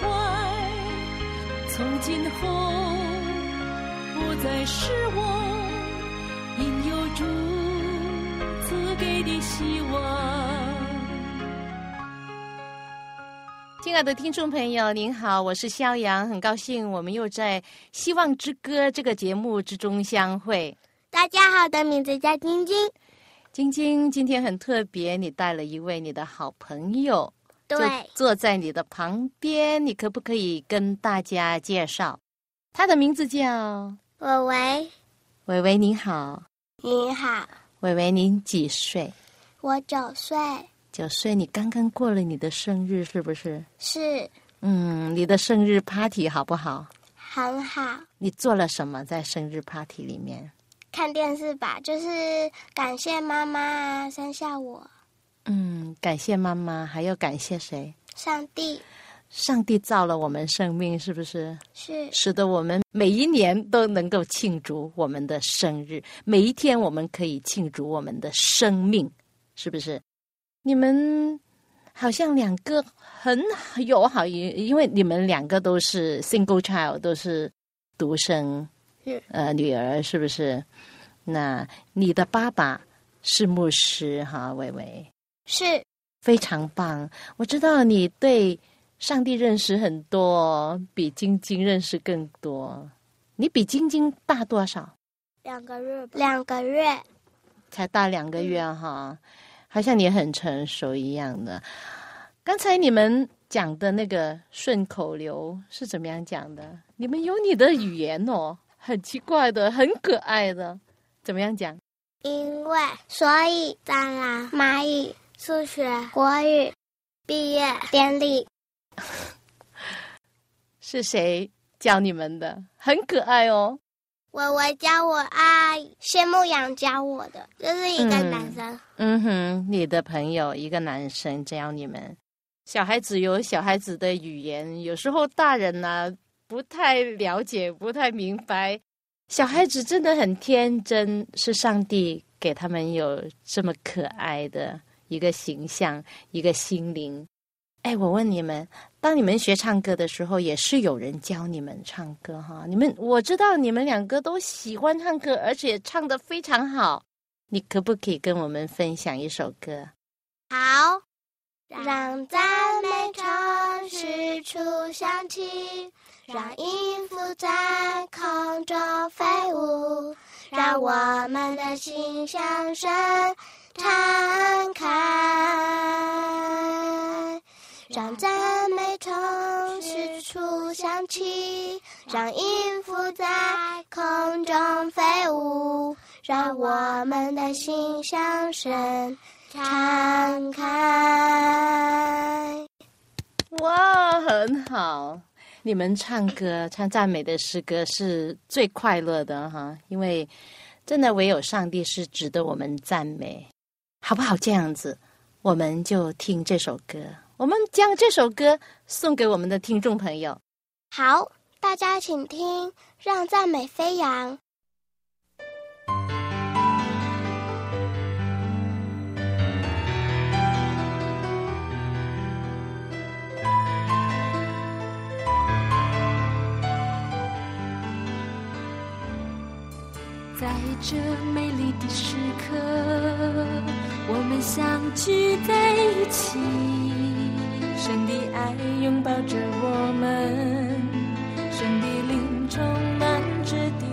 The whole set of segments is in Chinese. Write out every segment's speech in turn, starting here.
怀，从今后不再是我，因有主赐给的希望。亲爱的听众朋友，您好，我是肖阳，很高兴我们又在《希望之歌》这个节目之中相会。大家好，我的名字叫晶晶。晶晶，今天很特别，你带了一位你的好朋友，对，坐在你的旁边，你可不可以跟大家介绍？他的名字叫伟伟。伟伟，你好。你好。伟伟，您几岁？我九岁。九岁，你刚刚过了你的生日，是不是？是。嗯，你的生日 party 好不好？很好。你做了什么在生日 party 里面？看电视吧，就是感谢妈妈生下我。嗯，感谢妈妈，还要感谢谁？上帝。上帝造了我们生命，是不是？是。使得我们每一年都能够庆祝我们的生日，每一天我们可以庆祝我们的生命，是不是？你们好像两个很友好，因因为你们两个都是 single child，都是独生。呃，女儿是不是？那你的爸爸是牧师哈，伟伟是非常棒。我知道你对上帝认识很多，比晶晶认识更多。你比晶晶大多少？两个月，两个月，才大两个月哈，好像你很成熟一样的。刚才你们讲的那个顺口溜是怎么样讲的？你们有你的语言哦。很奇怪的，很可爱的，怎么样讲？因为，所以，当然，蚂蚁，数学，国语，毕业典礼，是谁教你们的？很可爱哦。我我教我啊谢牧阳教我的，这是一个男生。嗯哼，你的朋友一个男生教你们。小孩子有小孩子的语言，有时候大人呢。不太了解，不太明白，小孩子真的很天真，是上帝给他们有这么可爱的一个形象，一个心灵。哎，我问你们，当你们学唱歌的时候，也是有人教你们唱歌哈？你们我知道你们两个都喜欢唱歌，而且唱的非常好。你可不可以跟我们分享一首歌？好，让赞美唱时处响起。让音符在空中飞舞，让我们的心向神敞开，让赞美从四处响起，让音符在空中飞舞，让我们的心向神敞开。哇，很好。你们唱歌、唱赞美的诗歌是最快乐的哈，因为真的唯有上帝是值得我们赞美，好不好？这样子，我们就听这首歌，我们将这首歌送给我们的听众朋友。好，大家请听《让赞美飞扬》。在这美丽的时刻，我们相聚在一起，神的爱拥抱着我们，神的灵充满着地。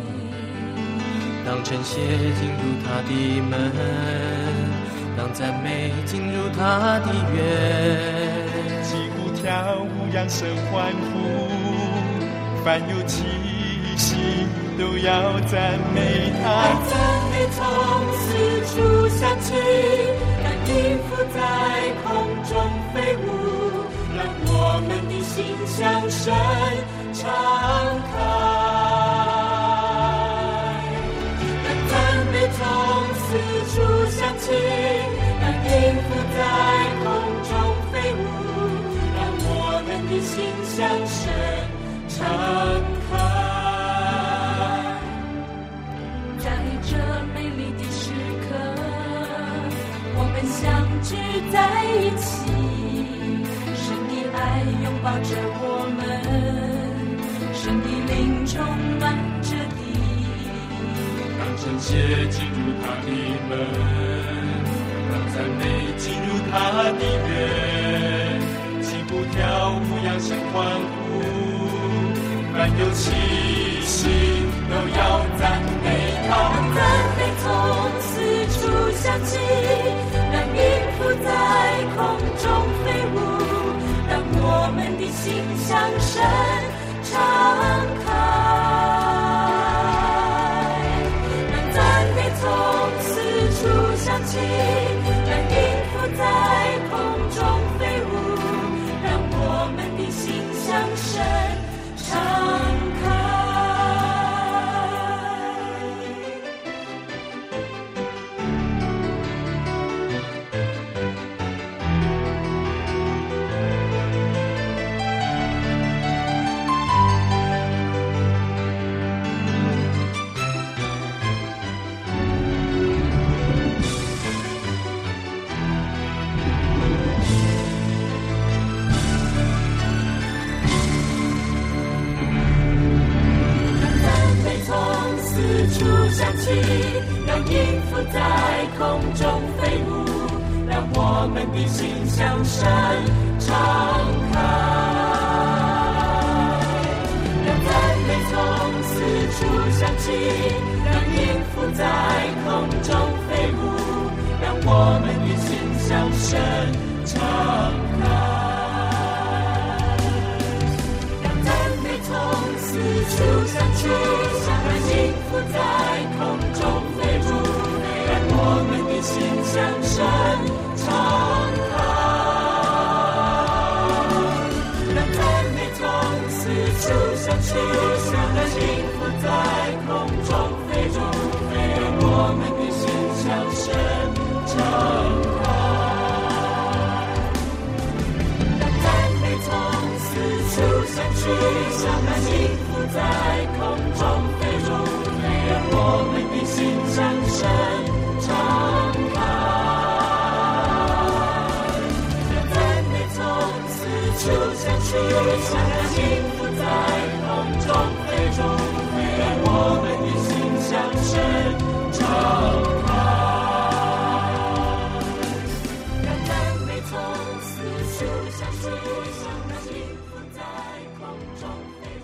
当晨曦进入他的门，当赞美进入他的园，击鼓跳舞扬声欢呼，凡有气息。都要赞美他，赞美从四处响起，让音符在空中。飞舞，让我们的心向神敞开。让赞美从四处响起，让音符在空中飞舞，让我们的心向神敞开。抱着我们，神的灵充满着地。让圣洁进入他的门，让赞美进入他的园，起步跳舞，扬声欢呼，凡有气息都要赞心向神。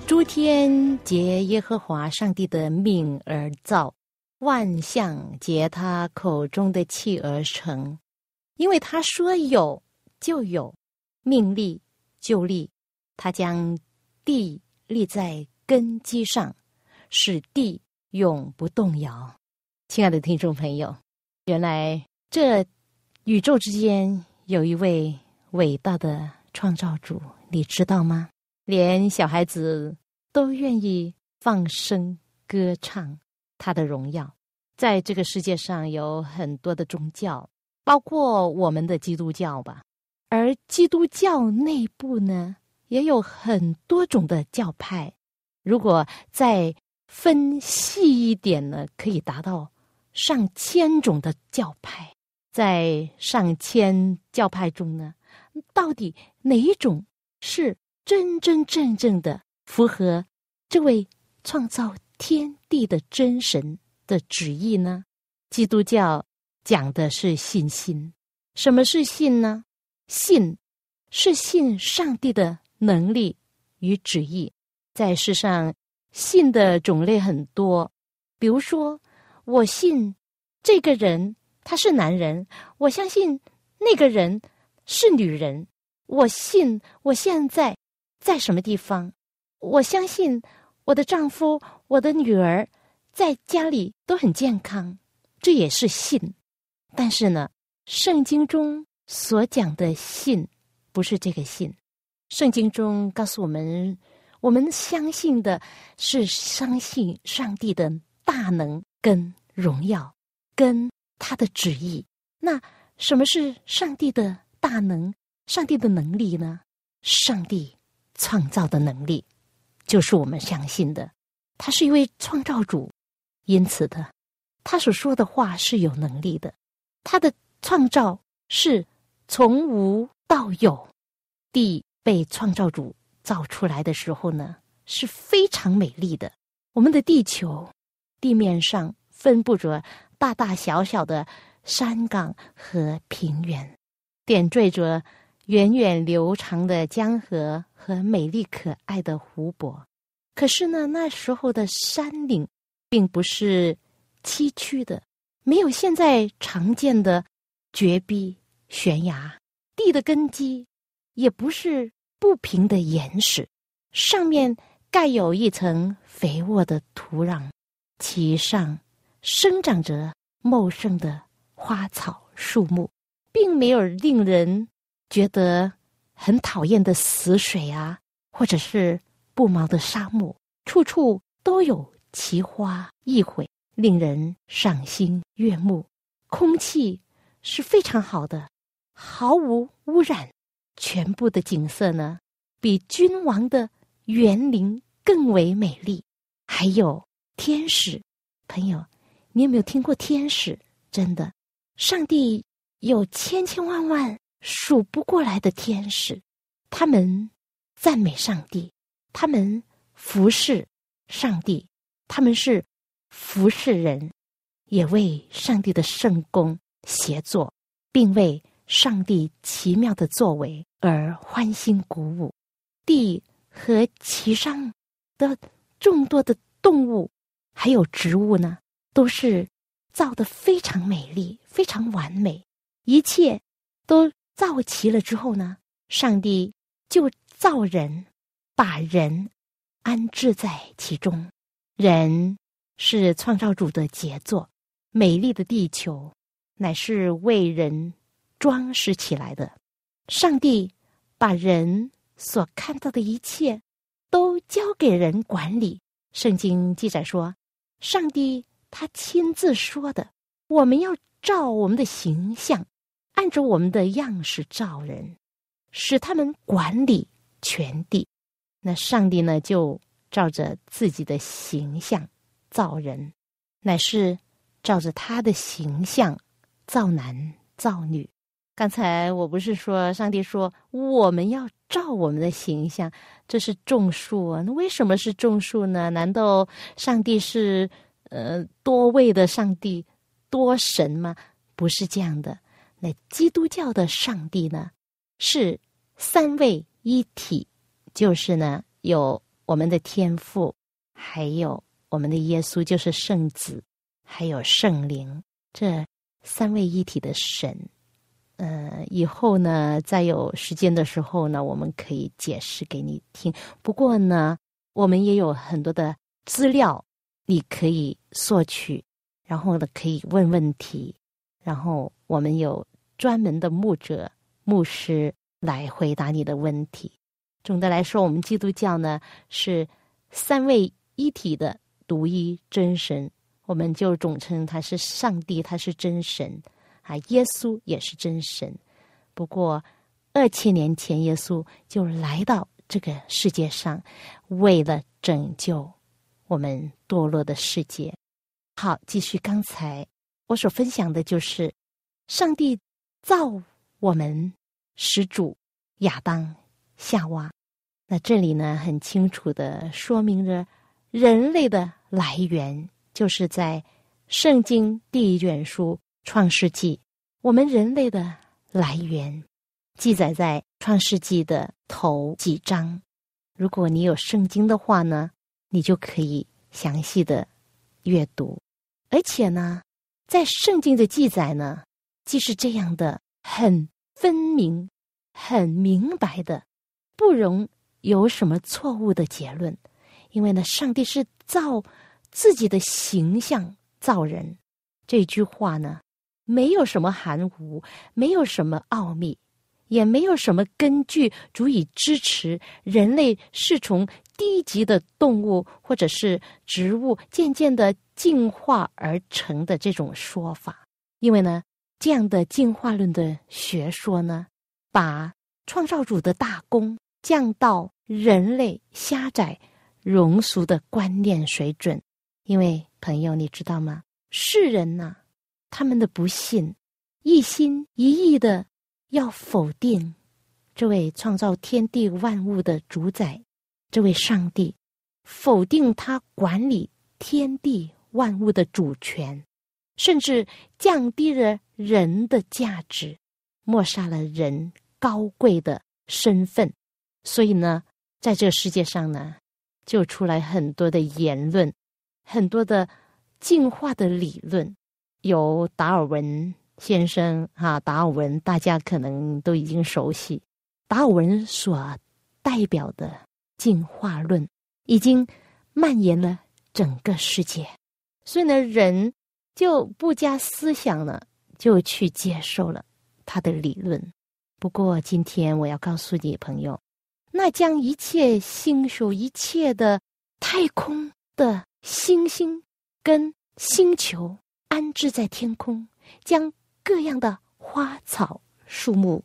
诸天结耶和华上帝的命而造，万象结他口中的气而成。因为他说有就有，命立就立。他将地立在根基上，使地永不动摇。亲爱的听众朋友，原来这宇宙之间有一位伟大的创造主，你知道吗？连小孩子都愿意放声歌唱他的荣耀。在这个世界上有很多的宗教，包括我们的基督教吧。而基督教内部呢，也有很多种的教派。如果再分细一点呢，可以达到上千种的教派。在上千教派中呢，到底哪一种是真真正正的符合这位创造天地的真神的旨意呢？基督教讲的是信心。什么是信呢？信是信上帝的能力与旨意。在世上，信的种类很多。比如说，我信这个人他是男人，我相信那个人是女人。我信我现在在什么地方，我相信我的丈夫、我的女儿在家里都很健康，这也是信。但是呢，圣经中所讲的信，不是这个信。圣经中告诉我们，我们相信的是相信上帝的大能跟荣耀，跟他的旨意。那什么是上帝的大能？上帝的能力呢？上帝创造的能力，就是我们相信的。他是一位创造主，因此的，他所说的话是有能力的。他的创造是从无到有，第被创造主造出来的时候呢，是非常美丽的。我们的地球地面上分布着大大小小的山岗和平原，点缀着。源远流长的江河和美丽可爱的湖泊，可是呢，那时候的山岭并不是崎岖的，没有现在常见的绝壁、悬崖，地的根基也不是不平的岩石，上面盖有一层肥沃的土壤，其上生长着茂盛的花草树木，并没有令人。觉得很讨厌的死水啊，或者是不毛的沙漠，处处都有奇花异卉，令人赏心悦目。空气是非常好的，毫无污染。全部的景色呢，比君王的园林更为美丽。还有天使，朋友，你有没有听过天使？真的，上帝有千千万万。数不过来的天使，他们赞美上帝，他们服侍上帝，他们是服侍人，也为上帝的圣功协作，并为上帝奇妙的作为而欢欣鼓舞。地和其上的众多的动物，还有植物呢，都是造的非常美丽，非常完美，一切都。造齐了之后呢，上帝就造人，把人安置在其中。人是创造主的杰作，美丽的地球乃是为人装饰起来的。上帝把人所看到的一切都交给人管理。圣经记载说，上帝他亲自说的：“我们要照我们的形象。”按照我们的样式造人，使他们管理全地。那上帝呢，就照着自己的形象造人，乃是照着他的形象造男造女。刚才我不是说，上帝说我们要照我们的形象，这是种树啊。那为什么是种树呢？难道上帝是呃多位的上帝多神吗？不是这样的。那基督教的上帝呢，是三位一体，就是呢有我们的天父，还有我们的耶稣，就是圣子，还有圣灵，这三位一体的神。呃，以后呢，再有时间的时候呢，我们可以解释给你听。不过呢，我们也有很多的资料，你可以索取，然后呢，可以问问题。然后我们有专门的牧者、牧师来回答你的问题。总的来说，我们基督教呢是三位一体的独一真神，我们就总称他是上帝，他是真神啊。耶稣也是真神。不过二千年前，耶稣就来到这个世界上，为了拯救我们堕落的世界。好，继续刚才。我所分享的就是，上帝造我们始祖亚当夏娃。那这里呢，很清楚的说明着人类的来源，就是在圣经第一卷书《创世纪》。我们人类的来源记载在《创世纪》的头几章。如果你有圣经的话呢，你就可以详细的阅读，而且呢。在圣经的记载呢，既是这样的很分明、很明白的，不容有什么错误的结论。因为呢，上帝是造自己的形象造人，这句话呢，没有什么含糊，没有什么奥秘，也没有什么根据足以支持人类是从低级的动物或者是植物渐渐的进化而成的这种说法。因为呢，这样的进化论的学说呢，把创造主的大功降到人类狭窄、庸俗的观念水准。因为朋友，你知道吗？世人呐。他们的不信，一心一意的要否定这位创造天地万物的主宰，这位上帝，否定他管理天地万物的主权，甚至降低了人的价值，抹杀了人高贵的身份。所以呢，在这个世界上呢，就出来很多的言论，很多的进化的理论。有达尔文先生哈，达尔文大家可能都已经熟悉。达尔文所代表的进化论已经蔓延了整个世界，所以呢，人就不加思想了，就去接受了他的理论。不过，今天我要告诉你朋友，那将一切星宿、一切的太空的星星跟星球。安置在天空，将各样的花草树木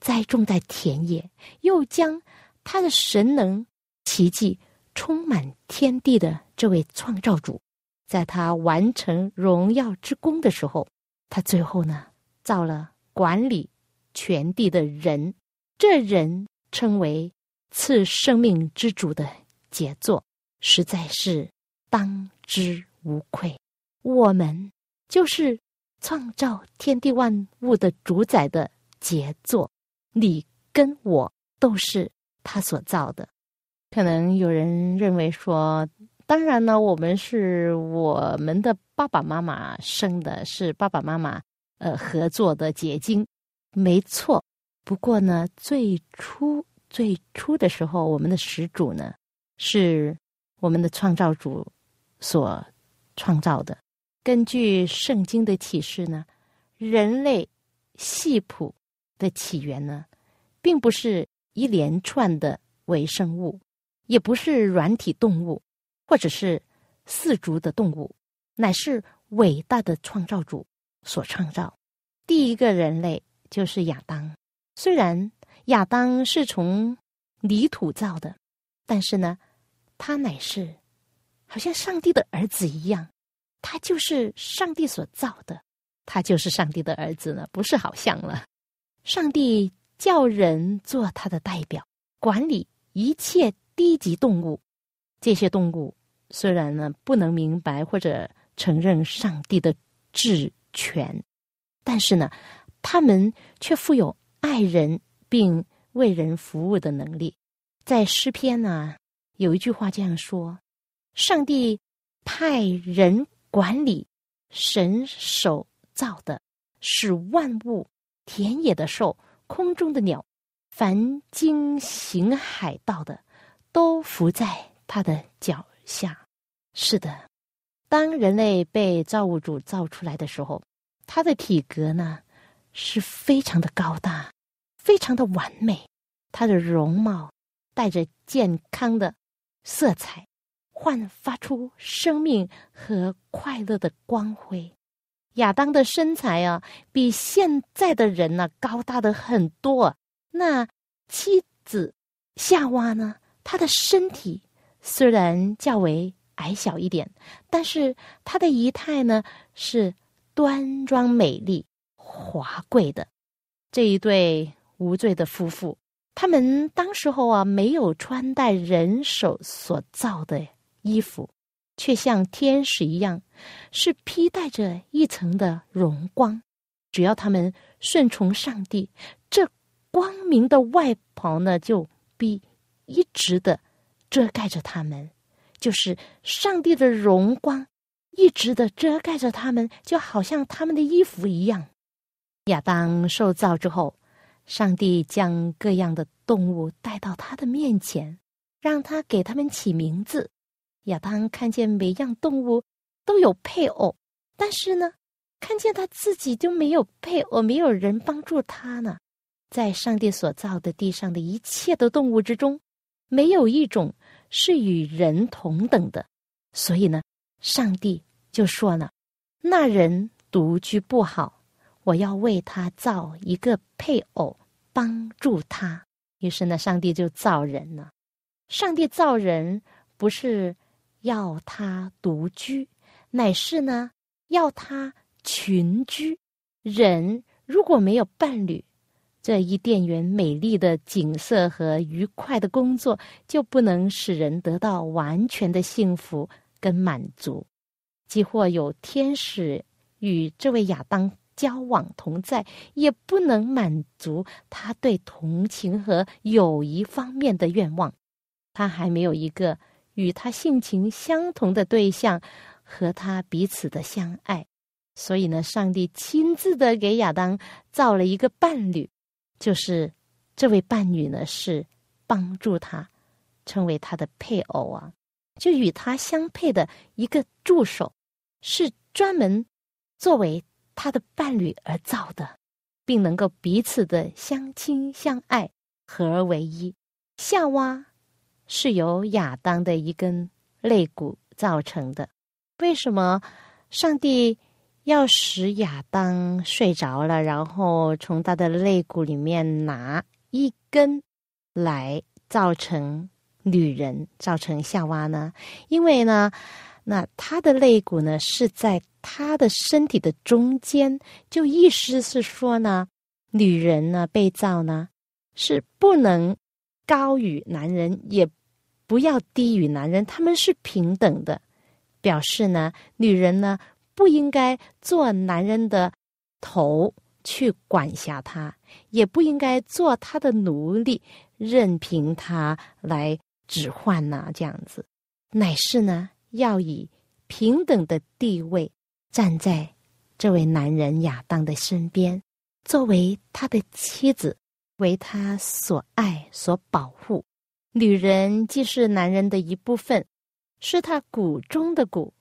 栽种在田野，又将他的神能奇迹充满天地的这位创造主，在他完成荣耀之功的时候，他最后呢造了管理全地的人，这人称为赐生命之主的杰作，实在是当之无愧。我们就是创造天地万物的主宰的杰作，你跟我都是他所造的。可能有人认为说，当然呢，我们是我们的爸爸妈妈生的，是爸爸妈妈呃合作的结晶，没错。不过呢，最初最初的时候，我们的始祖呢，是我们的创造主所创造的。根据圣经的启示呢，人类系谱的起源呢，并不是一连串的微生物，也不是软体动物，或者是四足的动物，乃是伟大的创造主所创造。第一个人类就是亚当，虽然亚当是从泥土造的，但是呢，他乃是好像上帝的儿子一样。他就是上帝所造的，他就是上帝的儿子呢，不是好像了。上帝叫人做他的代表，管理一切低级动物。这些动物虽然呢不能明白或者承认上帝的治权，但是呢，他们却富有爱人并为人服务的能力。在诗篇呢有一句话这样说：“上帝派人。”管理神手造的，使万物、田野的兽、空中的鸟，凡经行海道的，都伏在他的脚下。是的，当人类被造物主造出来的时候，他的体格呢是非常的高大，非常的完美，他的容貌带着健康的色彩。焕发出生命和快乐的光辉。亚当的身材啊，比现在的人呢高大的很多。那妻子夏娃呢，她的身体虽然较为矮小一点，但是她的仪态呢是端庄美丽、华贵的。这一对无罪的夫妇，他们当时候啊，没有穿戴人手所造的。衣服，却像天使一样，是披戴着一层的荣光。只要他们顺从上帝，这光明的外袍呢，就必一直的遮盖着他们。就是上帝的荣光，一直的遮盖着他们，就好像他们的衣服一样。亚当受造之后，上帝将各样的动物带到他的面前，让他给他们起名字。亚当看见每样动物都有配偶，但是呢，看见他自己就没有配偶，没有人帮助他呢。在上帝所造的地上的一切的动物之中，没有一种是与人同等的。所以呢，上帝就说了：“那人独居不好，我要为他造一个配偶，帮助他。”于是呢，上帝就造人了。上帝造人不是要他独居，乃是呢要他。群居人如果没有伴侣，这一甸园美丽的景色和愉快的工作就不能使人得到完全的幸福跟满足。即或有天使与这位亚当交往同在，也不能满足他对同情和友谊方面的愿望。他还没有一个与他性情相同的对象和他彼此的相爱。所以呢，上帝亲自的给亚当造了一个伴侣，就是这位伴侣呢是帮助他成为他的配偶啊，就与他相配的一个助手，是专门作为他的伴侣而造的，并能够彼此的相亲相爱，合而为一。夏娃是由亚当的一根肋骨造成的，为什么上帝？要使亚当睡着了，然后从他的肋骨里面拿一根来造成女人，造成夏娃呢？因为呢，那他的肋骨呢是在他的身体的中间，就意思是说呢，女人呢被造呢是不能高于男人，也不要低于男人，他们是平等的，表示呢，女人呢。不应该做男人的头去管辖他，也不应该做他的奴隶，任凭他来指唤呐。这样子，乃是呢，要以平等的地位站在这位男人亚当的身边，作为他的妻子，为他所爱所保护。女人既是男人的一部分，是他骨中的骨，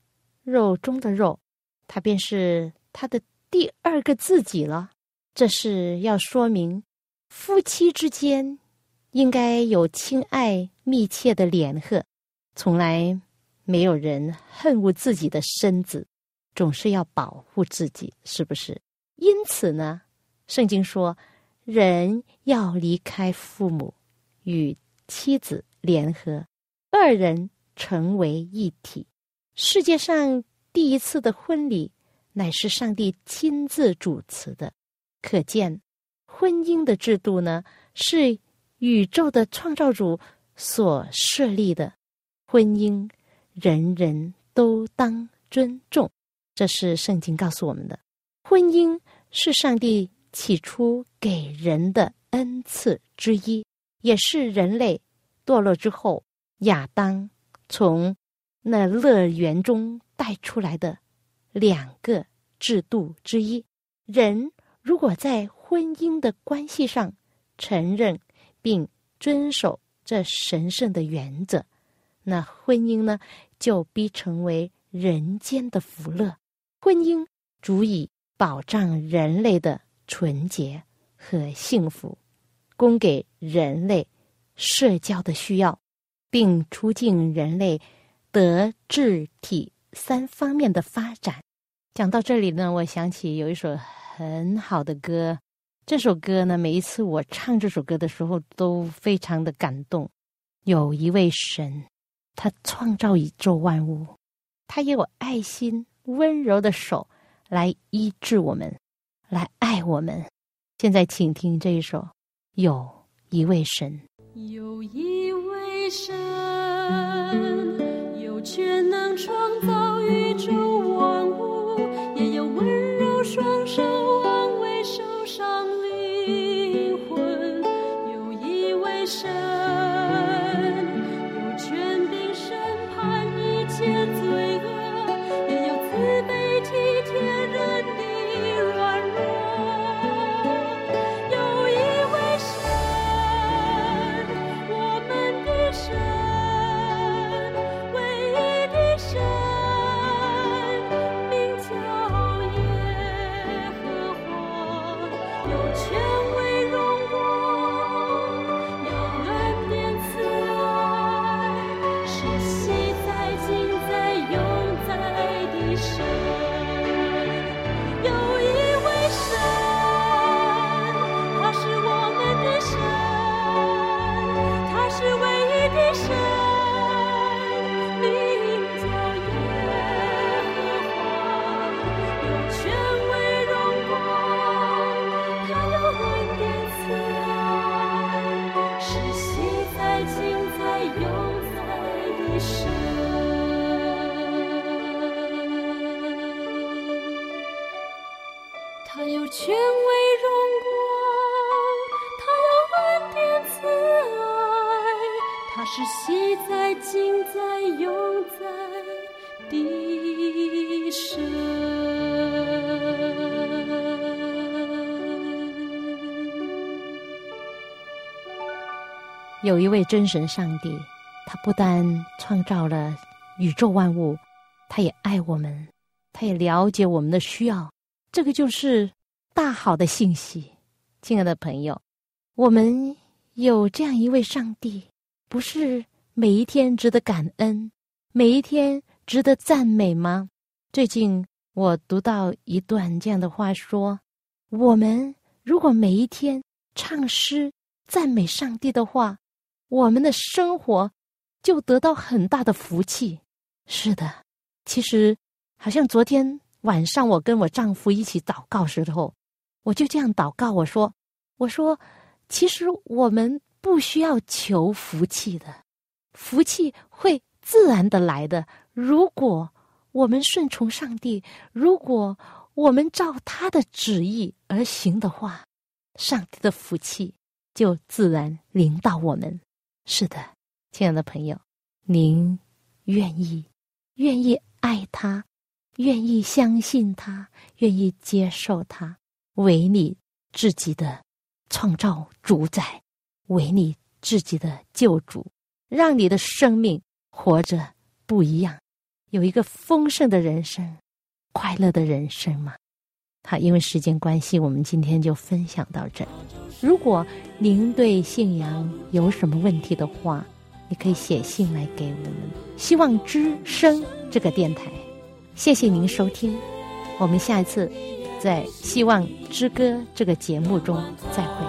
肉中的肉。他便是他的第二个自己了。这是要说明，夫妻之间应该有亲爱密切的联合，从来没有人恨恶自己的身子，总是要保护自己，是不是？因此呢，圣经说，人要离开父母，与妻子联合，二人成为一体。世界上。第一次的婚礼乃是上帝亲自主持的，可见婚姻的制度呢是宇宙的创造主所设立的。婚姻人人都当尊重，这是圣经告诉我们的。婚姻是上帝起初给人的恩赐之一，也是人类堕落之后亚当从那乐园中。带出来的两个制度之一，人如果在婚姻的关系上承认并遵守这神圣的原则，那婚姻呢就必成为人间的福乐。婚姻足以保障人类的纯洁和幸福，供给人类社交的需要，并促进人类德智体。三方面的发展，讲到这里呢，我想起有一首很好的歌。这首歌呢，每一次我唱这首歌的时候，都非常的感动。有一位神，他创造宇宙万物，他也有爱心、温柔的手来医治我们，来爱我们。现在，请听这一首《有一位神》。有一位神。有全能谁在近在，永在的守？有一位真神上帝，他不但创造了宇宙万物，他也爱我们，他也了解我们的需要。这个就是大好的信息，亲爱的朋友，我们有这样一位上帝，不是每一天值得感恩，每一天值得赞美吗？最近我读到一段这样的话说：我们如果每一天唱诗赞美上帝的话。我们的生活就得到很大的福气。是的，其实好像昨天晚上我跟我丈夫一起祷告时候，我就这样祷告，我说：“我说，其实我们不需要求福气的，福气会自然的来的。如果我们顺从上帝，如果我们照他的旨意而行的话，上帝的福气就自然临到我们。”是的，亲爱的朋友，您愿意、愿意爱他，愿意相信他，愿意接受他为你自己的创造主宰，为你自己的救主，让你的生命活着不一样，有一个丰盛的人生、快乐的人生吗？好，因为时间关系，我们今天就分享到这。如果您对信仰有什么问题的话，你可以写信来给我们。希望之声这个电台，谢谢您收听，我们下一次在《希望之歌》这个节目中再会。